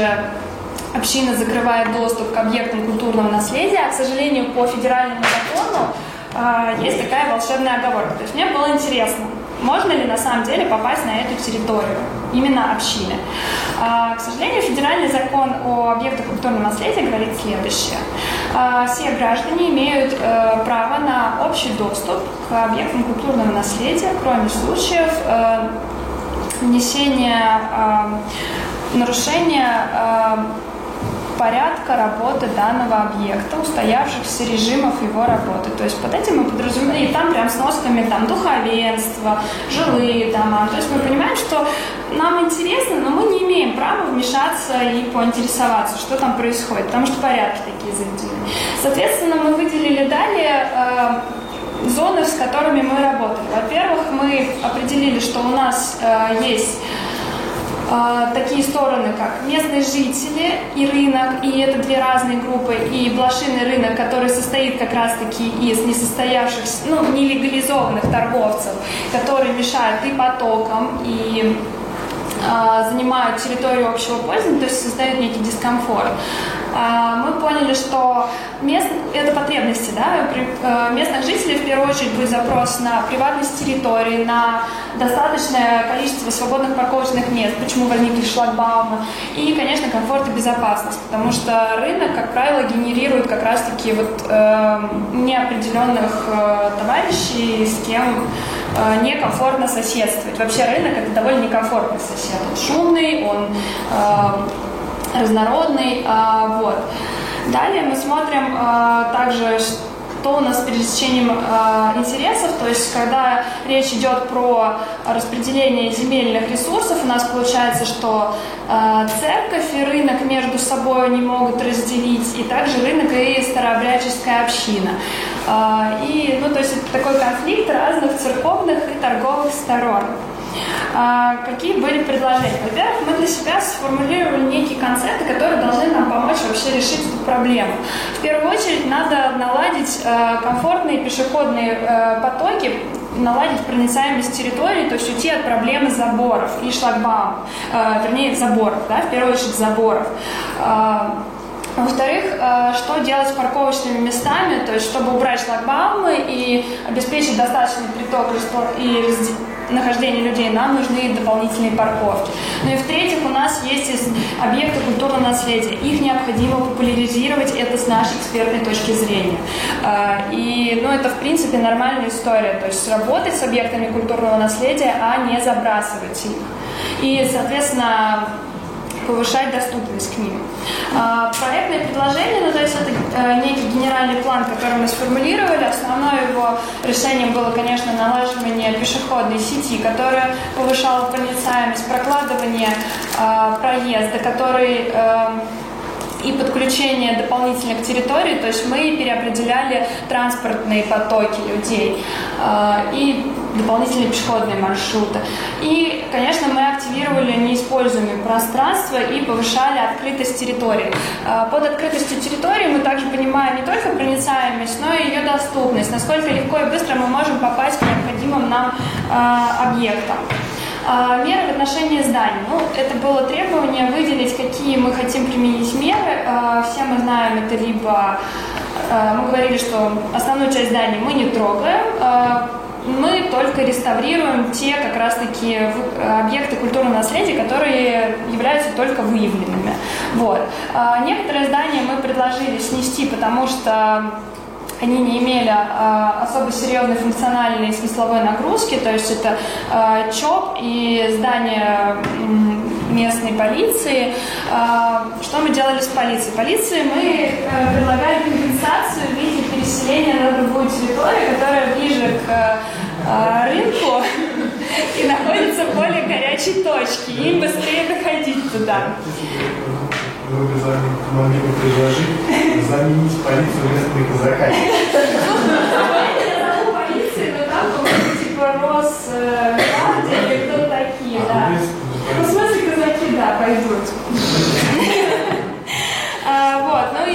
община закрывает доступ к объектам культурного наследия. А, к сожалению, по федеральному закону э, есть такая волшебная оговорка. То есть мне было интересно, можно ли на самом деле попасть на эту территорию, именно общины. А, к сожалению, федеральный закон о объектах культурного наследия говорит следующее. А, все граждане имеют э, право на общий доступ к объектам культурного наследия, кроме случаев э, внесения э, нарушения порядка работы данного объекта, устоявшихся режимов его работы. То есть под этим мы подразумеваем, и там прям с носками там духовенство, жилые дома. То есть мы понимаем, что нам интересно, но мы не имеем права вмешаться и поинтересоваться, что там происходит, потому что порядки такие заведены. Соответственно, мы выделили далее э, зоны, с которыми мы работали. Во-первых, мы определили, что у нас э, есть такие стороны, как местные жители и рынок, и это две разные группы, и блошиный рынок, который состоит как раз-таки из несостоявшихся, ну, нелегализованных торговцев, которые мешают и потокам, и а, занимают территорию общего пользования, то есть создают некий дискомфорт. А, мы поняли, что мест, это потребности да, э, местных жителей, в первую очередь, будет запрос на приватность территории, на достаточное количество свободных парковочных мест, почему возникли шлагбаумы, и, конечно, комфорт и безопасность, потому что рынок, как правило, генерирует как раз-таки вот, э, неопределенных э, товарищей, с кем э, некомфортно соседствовать. Вообще рынок это довольно некомфортный сосед. Он шумный, он э, разнородный. А, вот. Далее мы смотрим а, также, что у нас с пересечением э, интересов, то есть когда речь идет про распределение земельных ресурсов, у нас получается, что церковь и рынок между собой не могут разделить, и также рынок и старообрядческая община. И, ну, то есть это такой конфликт разных церковных и торговых сторон. А, какие были предложения? Во-первых, мы для себя сформулировали некие концепты, которые должны нам помочь вообще решить эту проблему. В первую очередь надо наладить э, комфортные пешеходные э, потоки, наладить проницаемость территории, то есть уйти от проблемы заборов и шлагбаум, э, вернее заборов, да, в первую очередь заборов. Во-вторых, что делать с парковочными местами, то есть чтобы убрать шлагбаумы и обеспечить достаточный приток и нахождения людей, нам нужны дополнительные парковки. Ну и в-третьих, у нас есть объекты культурного наследия. Их необходимо популяризировать, это с нашей экспертной точки зрения. А, и, ну, это, в принципе, нормальная история. То есть работать с объектами культурного наследия, а не забрасывать их. И, соответственно, повышать доступность к ним. А, проектное предложение, ну, то есть это э, некий генеральный план, который мы сформулировали. Основное его решением было, конечно, налаживание пешеходной сети, которая повышала проницаемость, прокладывание а, проезда, который эм, и подключение дополнительных территорий, то есть мы переопределяли транспортные потоки людей э, и дополнительные пешеходные маршруты. И, конечно, мы активировали неиспользуемые пространства и повышали открытость территории. Э, под открытостью территории мы также понимаем не только проницаемость, но и ее доступность, насколько легко и быстро мы можем попасть к необходимым нам э, объектам. А, меры в отношении зданий. Ну, это было требование выделить, какие мы хотим применить меры. А, все мы знаем, это либо а, мы говорили, что основную часть зданий мы не трогаем, мы только реставрируем те как раз-таки объекты культурного наследия, которые являются только выявленными. Вот. Некоторые здания мы предложили снести, потому что они не имели э, особо серьезной функциональной и смысловой нагрузки, то есть это э, ЧОП и здание э, местной полиции. Э, что мы делали с полицией? Полиции мы э, предлагали компенсацию в виде переселения на другую территорию, которая ближе к э, рынку и находится в более горячей точке, и им быстрее доходить туда. вы могли бы предложить заменить полицию местными казаками. Я полиции, но там, по-моему, типа э, или кто такие, да. Ну, в смысле, казаки, да, пойдут. А, вот, ну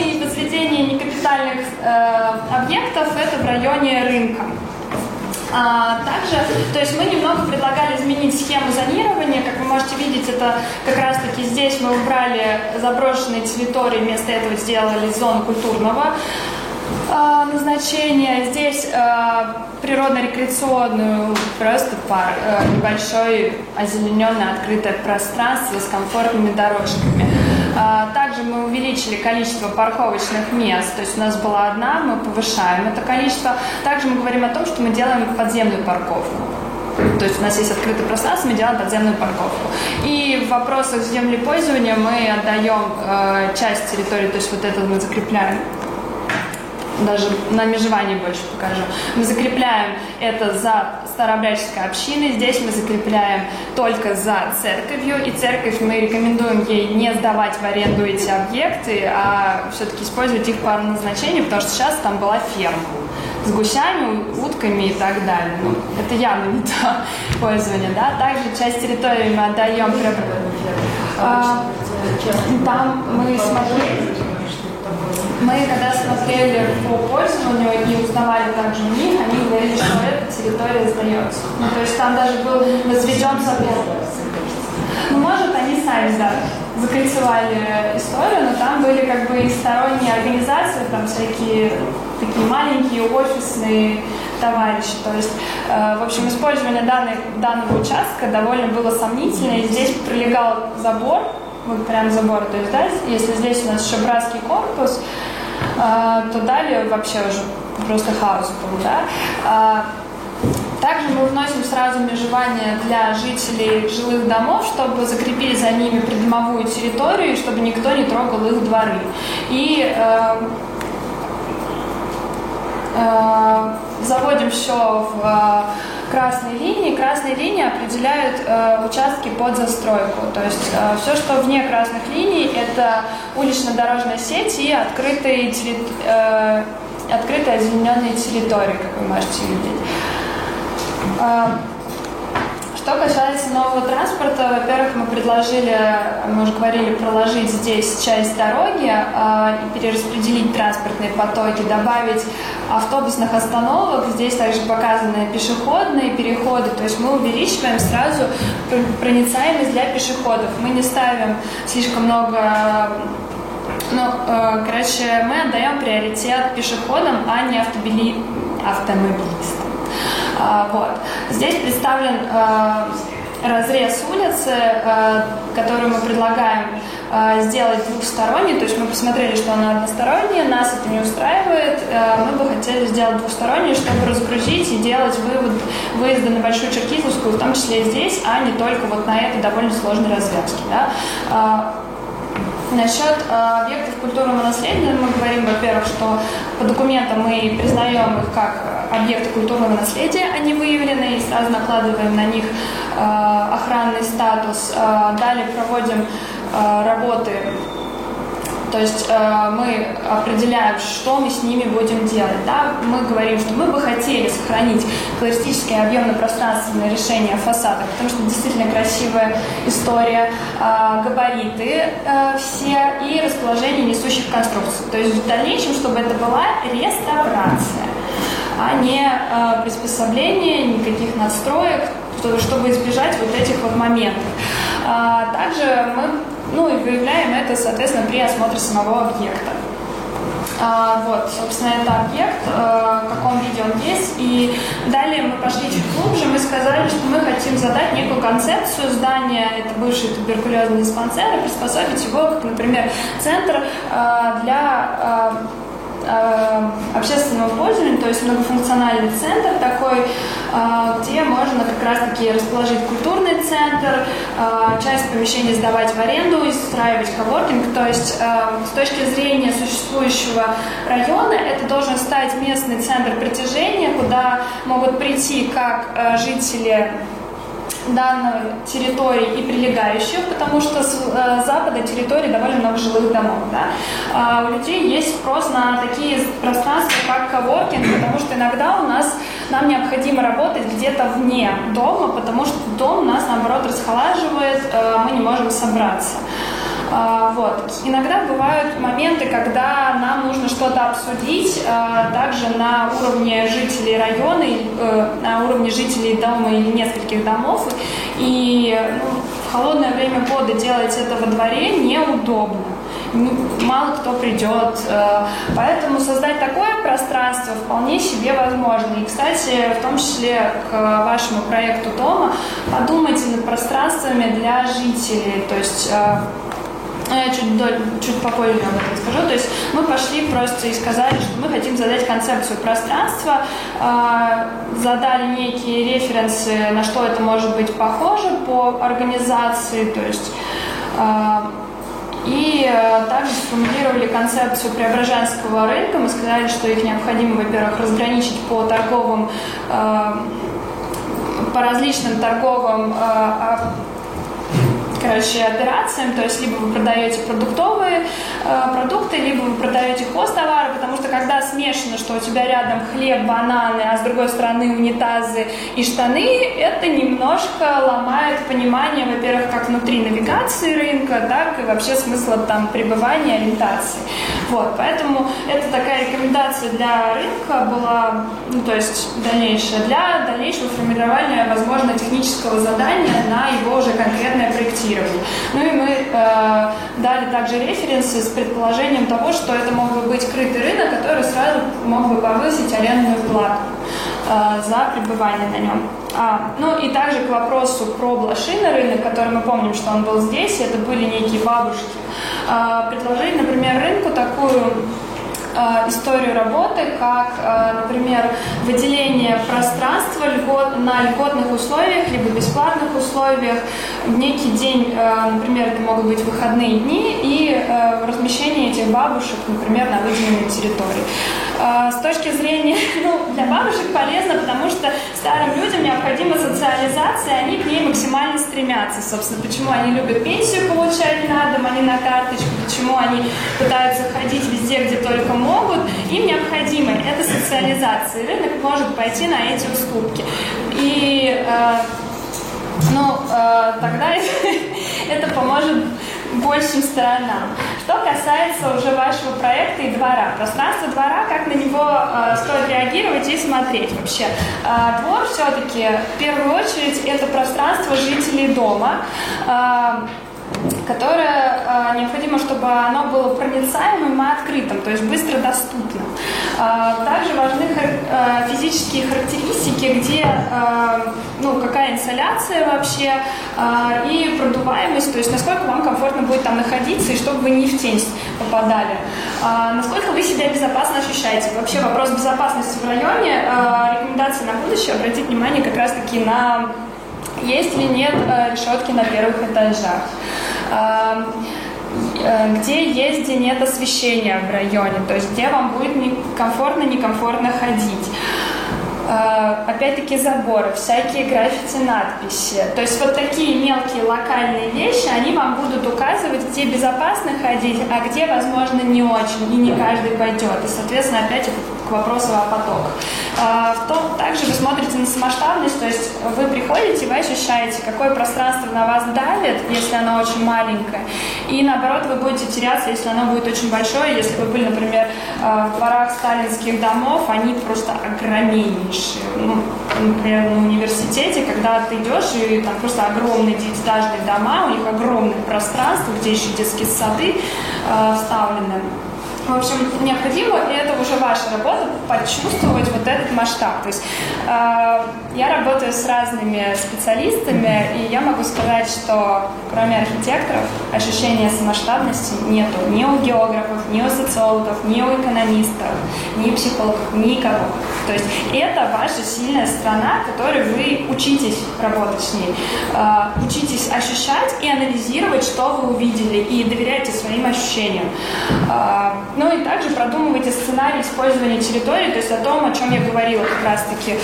и возведение некапитальных э, объектов это в районе рынка. А, также, то есть мы немного предлагали изменить схему зонирования. Как вы можете видеть, это как раз-таки здесь мы убрали заброшенные территории, вместо этого сделали зону культурного э, назначения. Здесь э, природно-рекреационную просто парк, э, небольшой озелененное открытое пространство с комфортными дорожками. Э, также мы увеличили количество парковочных мест, то есть у нас была одна, мы повышаем это количество. Также мы говорим о том, что мы делаем подземную парковку. То есть у нас есть открытое пространство, мы делаем подземную парковку. И в вопросах землепользования мы отдаем э, часть территории, то есть вот это мы закрепляем даже на межевании больше покажу. Мы закрепляем это за старообрядческой общиной, здесь мы закрепляем только за церковью, и церковь мы рекомендуем ей не сдавать в аренду эти объекты, а все-таки использовать их по назначению, потому что сейчас там была ферма с гусями, утками и так далее. Ну, это явно не то пользование, да. Также часть территории мы отдаем. А, там мы смотрели мы когда смотрели по пользованию и узнавали также у них, они говорили, что эта территория сдается. Ну, то есть там даже был возведен забор. Ну, может, они сами, да, закольцевали историю, но там были как бы и сторонние организации, там всякие такие маленькие офисные товарищи. То есть, э, в общем, использование данной, данного участка довольно было сомнительное. Здесь пролегал забор, вот прям забор. То есть, да, если здесь у нас еще братский корпус, а, то далее вообще уже просто хаос был, да. А, также мы вносим сразу межевание для жителей жилых домов, чтобы закрепить за ними придомовую территорию, чтобы никто не трогал их дворы. И э, э, заводим все в э, красные линии. Красные линии определяют э, участки под застройку. То есть э, все, что вне красных линий, это улично-дорожная сеть и открытые, э, открытые озелененные территории, как вы можете видеть. Э, что касается нового транспорта, во-первых, мы предложили, мы уже говорили, проложить здесь часть дороги э, и перераспределить транспортные потоки, добавить автобусных остановок. Здесь также показаны пешеходные переходы, то есть мы увеличиваем сразу проницаемость для пешеходов. Мы не ставим слишком много ну, э, короче, мы отдаем приоритет пешеходам, а не автомобили... автомобилистам. А, вот. Здесь представлен а, разрез улицы, а, который мы предлагаем сделать двухсторонний, то есть мы посмотрели, что она односторонняя, нас это не устраивает, мы бы хотели сделать двухсторонний, чтобы разгрузить и делать вывод, выезды на Большую Черкизовскую, в том числе и здесь, а не только вот на этой довольно сложной развязке. Да? Насчет э, объектов культурного наследия мы говорим, во-первых, что по документам мы признаем их как объекты культурного наследия, они выявлены, и сразу накладываем на них охранный статус. Далее проводим работы то есть э, мы определяем, что мы с ними будем делать. Да? Мы говорим, что мы бы хотели сохранить колористическое объемно-пространственное решение фасада, потому что действительно красивая история, э, габариты э, все и расположение несущих конструкций. То есть в дальнейшем, чтобы это была реставрация, а не э, приспособление, никаких надстроек, чтобы избежать вот этих вот моментов. А, также мы ну и выявляем это, соответственно, при осмотре самого объекта. А, вот, собственно, это объект, а, в каком виде он есть. И далее мы пошли чуть глубже, мы сказали, что мы хотим задать некую концепцию здания, это бывший туберкулезный диспансер, и приспособить его, как, например, центр а, для а, общественного пользования, то есть многофункциональный центр такой, а, где можно как раз-таки расположить культурный центр, а, часть помещений сдавать в аренду и устраивать коворкинг. То есть с точки зрения существующего района это должен стать местный центр притяжения, куда могут прийти как жители данной территории и прилегающих, потому что с э, запада территории довольно много жилых домов. Да? А у людей есть спрос на такие пространства, как коворкинг, потому что иногда у нас нам необходимо работать где-то вне дома, потому что дом нас, наоборот, расхолаживает, э, мы не можем собраться. А, вот. Иногда бывают моменты, когда нам нужно что-то обсудить, а, также на уровне жителей района, э, на уровне жителей дома или нескольких домов. И ну, в холодное время года делать это во дворе неудобно мало кто придет. Э, поэтому создать такое пространство вполне себе возможно. И, кстати, в том числе к вашему проекту дома, подумайте над пространствами для жителей. То есть э, я чуть, чуть попозже об этом скажу. То есть мы пошли просто и сказали, что мы хотим задать концепцию пространства, э, задали некие референсы, на что это может быть похоже по организации, то есть э, и э, также сформулировали концепцию преображенского рынка. Мы сказали, что их необходимо, во-первых, разграничить по торговым, э, по различным торговым э, короче, операциям, то есть либо вы продаете продуктовые э, продукты, либо вы продаете хозтовары, потому что когда смешано, что у тебя рядом хлеб, бананы, а с другой стороны унитазы и штаны, это немножко ломает понимание, во-первых, как внутри навигации рынка, так и вообще смысла там пребывания, ориентации. Вот, поэтому это такая рекомендация для рынка была, ну, то есть дальнейшая, для дальнейшего формирования, возможно, технического задания на его уже конкретное проектирование фиксировали. Ну и мы э, дали также референсы с предположением того, что это мог бы быть крытый рынок, который сразу мог бы повысить арендную плату э, за пребывание на нем. А, ну и также к вопросу про блошиный рынок, который мы помним, что он был здесь, это были некие бабушки. Э, предложили, например, рынку такую Э, историю работы, как, э, например, выделение пространства льгот, на льготных условиях, либо бесплатных условиях. Некий день, э, например, это могут быть выходные дни, и размещение этих бабушек, например, на выделенной территории. С точки зрения, ну, для бабушек полезно, потому что старым людям необходима социализация, они к ней максимально стремятся. Собственно, почему они любят пенсию получать на дом, а не на карточку, почему они пытаются ходить везде, где только могут, им необходимо это социализация. Рынок может пойти на эти уступки. И э, ну, тогда это поможет большим сторонам. Что касается уже вашего проекта и двора. Пространство двора, как на него э, стоит реагировать и смотреть вообще. Э, двор все-таки, в первую очередь, это пространство жителей дома. Э, которое э, необходимо, чтобы оно было проницаемым и открытым, то есть быстро доступным. Э, также важны э, физические характеристики, где, ну, какая инсоляция вообще и продуваемость, то есть насколько вам комфортно будет там находиться и чтобы вы не в тень попадали. Насколько вы себя безопасно ощущаете. Вообще вопрос безопасности в районе, рекомендации на будущее обратить внимание как раз-таки на есть ли нет э, решетки на первых этажах. Э, где есть, где нет освещения в районе, то есть где вам будет комфортно, некомфортно ходить. Э, опять-таки заборы, всякие граффити, надписи. То есть вот такие мелкие локальные вещи, они вам будут указывать, где безопасно ходить, а где, возможно, не очень, и не каждый пойдет. И, соответственно, опять к вопросу о потоках. А, в том, также вы смотрите на самоштабность, то есть вы приходите, вы ощущаете, какое пространство на вас давит, если оно очень маленькое, и наоборот вы будете теряться, если оно будет очень большое. Если вы были, например, а, в дворах сталинских домов, они просто огромнейшие. Ну, например, на университете, когда ты идешь, и там просто огромные девятиэтажные дома, у них огромное пространство, где еще детские сады э, вставлены. В общем, необходимо, и это уже ваша работа, почувствовать вот этот масштаб. То есть э, я работаю с разными специалистами, и я могу сказать, что кроме архитекторов ощущения масштабности нету ни у географов, ни у социологов, ни у экономистов, ни у психологов, никого. То есть это ваша сильная страна, которой вы учитесь работать с ней, э, учитесь ощущать и анализировать, что вы увидели, и доверяйте своим ощущениям. Э, ну и также продумывайте сценарий использования территории, то есть о том, о чем я говорила как раз-таки.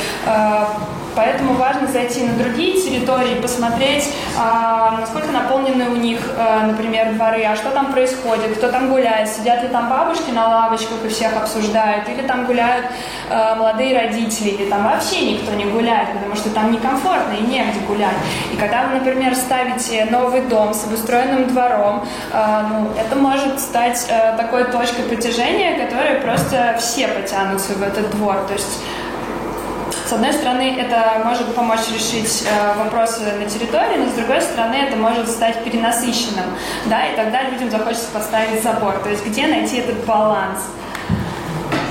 Э, Поэтому важно зайти на другие территории, посмотреть, а, насколько наполнены у них, а, например, дворы, а что там происходит, кто там гуляет, сидят ли там бабушки на лавочках и всех обсуждают, или там гуляют а, молодые родители, или там вообще никто не гуляет, потому что там некомфортно и негде гулять. И когда вы, например, ставите новый дом с обустроенным двором, ну, это может стать такой точкой притяжения, которая просто все потянутся в этот двор. То есть с одной стороны, это может помочь решить э, вопросы на территории, но с другой стороны, это может стать перенасыщенным, да, и тогда людям захочется поставить забор. То есть где найти этот баланс?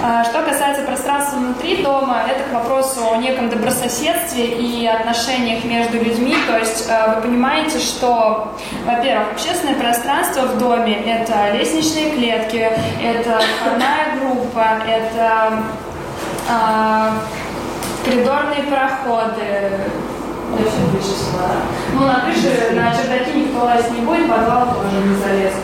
А, что касается пространства внутри дома, это к вопросу о неком добрососедстве и отношениях между людьми. То есть э, вы понимаете, что, во-первых, общественное пространство в доме – это лестничные клетки, это входная группа, это а, коридорные проходы. Я все выше свара. Ну, на крыше, на чердаке никто лазить не будет, подвал тоже не залез.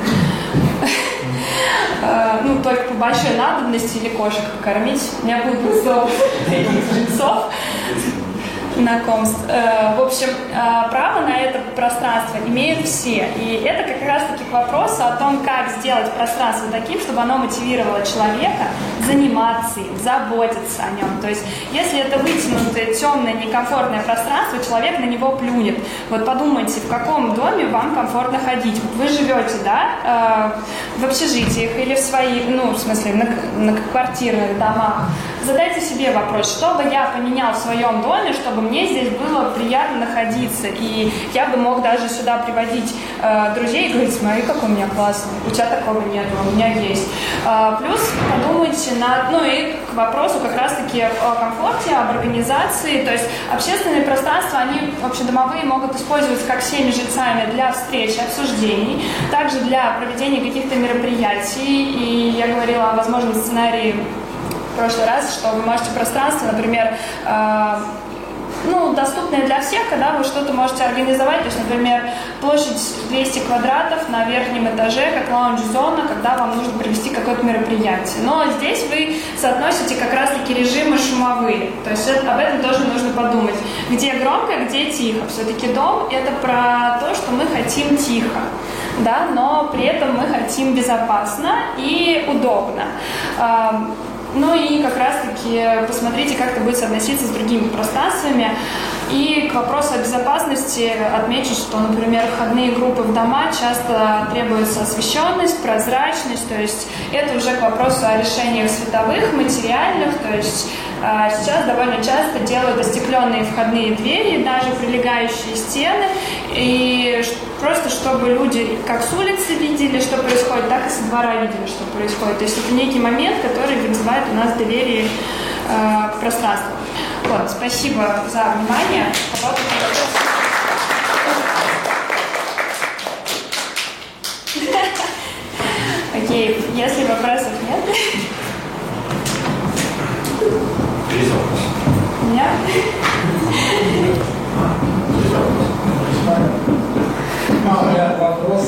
А, ну, только по большой надобности или кошек покормить. У меня будет зов жильцов знакомств. Э, в общем, э, право на это пространство имеют все. И это как раз-таки к вопросу о том, как сделать пространство таким, чтобы оно мотивировало человека заниматься им, заботиться о нем. То есть, если это вытянутое, темное, некомфортное пространство, человек на него плюнет. Вот подумайте, в каком доме вам комфортно ходить. Вы живете, да, э, в общежитиях или в своих, ну, в смысле, на, на квартирных домах. Задайте себе вопрос, что бы я поменял в своем доме, чтобы мне здесь было приятно находиться. И я бы мог даже сюда приводить э, друзей и говорить, смотри, как у меня классно. У тебя такого нет, а у меня есть. Э, плюс подумайте над, ну и к вопросу как раз-таки о комфорте, об организации. То есть общественные пространства, они общедомовые могут использоваться как всеми жильцами для встреч, обсуждений, также для проведения каких-то мероприятий. И я говорила о возможном сценарии прошлый раз, что вы можете пространство, например, э, ну, доступное для всех, когда вы что-то можете организовать. То есть, например, площадь 200 квадратов на верхнем этаже, как лаунж-зона, когда вам нужно провести какое-то мероприятие. Но здесь вы соотносите как раз-таки режимы шумовые. То есть об этом тоже нужно подумать. Где громко, где тихо. Все-таки дом – это про то, что мы хотим тихо. Да, но при этом мы хотим безопасно и удобно. Ну и как раз-таки посмотрите, как это будет соотноситься с другими пространствами. И к вопросу о безопасности отмечу, что, например, входные группы в дома часто требуется освещенность, прозрачность, то есть это уже к вопросу о решениях световых, материальных, то есть а, сейчас довольно часто делают остекленные входные двери, даже прилегающие стены, и просто чтобы люди как с улицы видели, что происходит, так и со двора видели, что происходит. То есть это некий момент, который вызывает у нас доверие э, к пространству. Вот, спасибо за внимание. Окей, если вопросов нет. У меня? А, у меня вопрос,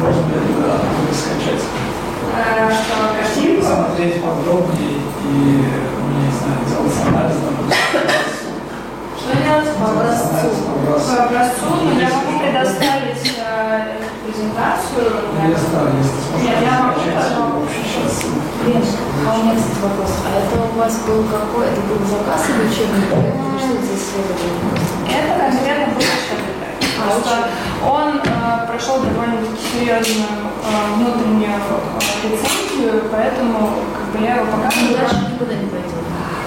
можно ли это скачать? Что, картинку? Посмотреть подробнее и, не знаю, делать анализ, Что делать? По образцу. По образцу, но я могу предоставить э, презентацию. Есть, да, есть. Нет, я могу, а у меня, кстати, вопрос. А это у вас был какой? Это был заказ или проект? Или что это за исследование? Это конкретно был А, что он э, прошел довольно-таки серьезную э, внутреннюю э, рецензию, поэтому как бы я его Ну, показываю. дальше никуда не пойдет.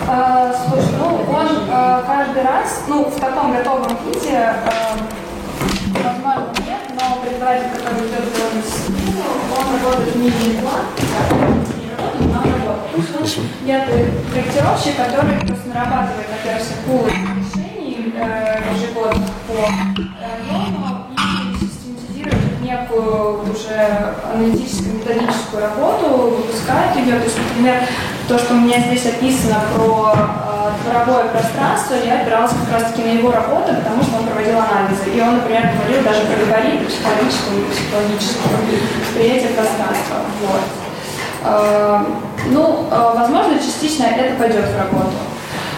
Э, слушай, ну он э, каждый раз, ну в таком готовом виде, э, возможно нет, но преподаватель, который его дисциплину, он работает в мини-план, не работает, но работает. Я проектировщик, который просто нарабатывает, во-первых, пул решений э, дому и систематизирует некую уже аналитическую, методическую работу, выпускает ее. То есть, например, то, что у меня здесь описано про э, дворовое пространство, я опиралась как раз-таки на его работу, потому что он проводил анализы. И он, например, говорил даже про габариты психологического и психологического восприятия пространства. Вот. Э, ну, э, возможно, частично это пойдет в работу.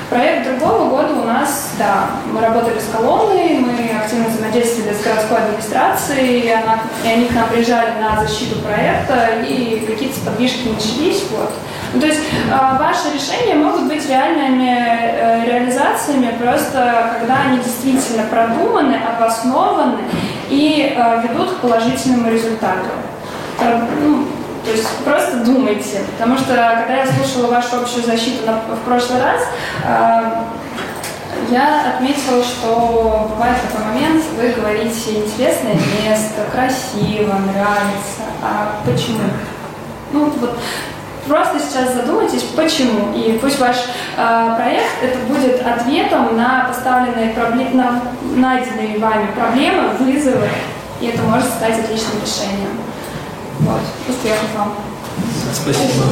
Проект другого года у нас, да, мы работали с колонной, мы активно взаимодействовали с городской администрацией, и, она, и они к нам приезжали на защиту проекта, и какие-то подвижки начались. Вот. Ну, то есть э, ваши решения могут быть реальными э, реализациями, просто когда они действительно продуманы, обоснованы и э, ведут к положительному результату. Ну, то есть просто думайте, потому что когда я слушала вашу общую защиту на, в прошлый раз, э, я отметила, что бывает такой момент, вы говорите интересное место, красиво, нравится, а почему? Ну вот просто сейчас задумайтесь, почему. И пусть ваш э, проект это будет ответом на поставленные проблемы, на найденные вами проблемы, вызовы, и это может стать отличным решением. Вот. Успехов вам. Спасибо.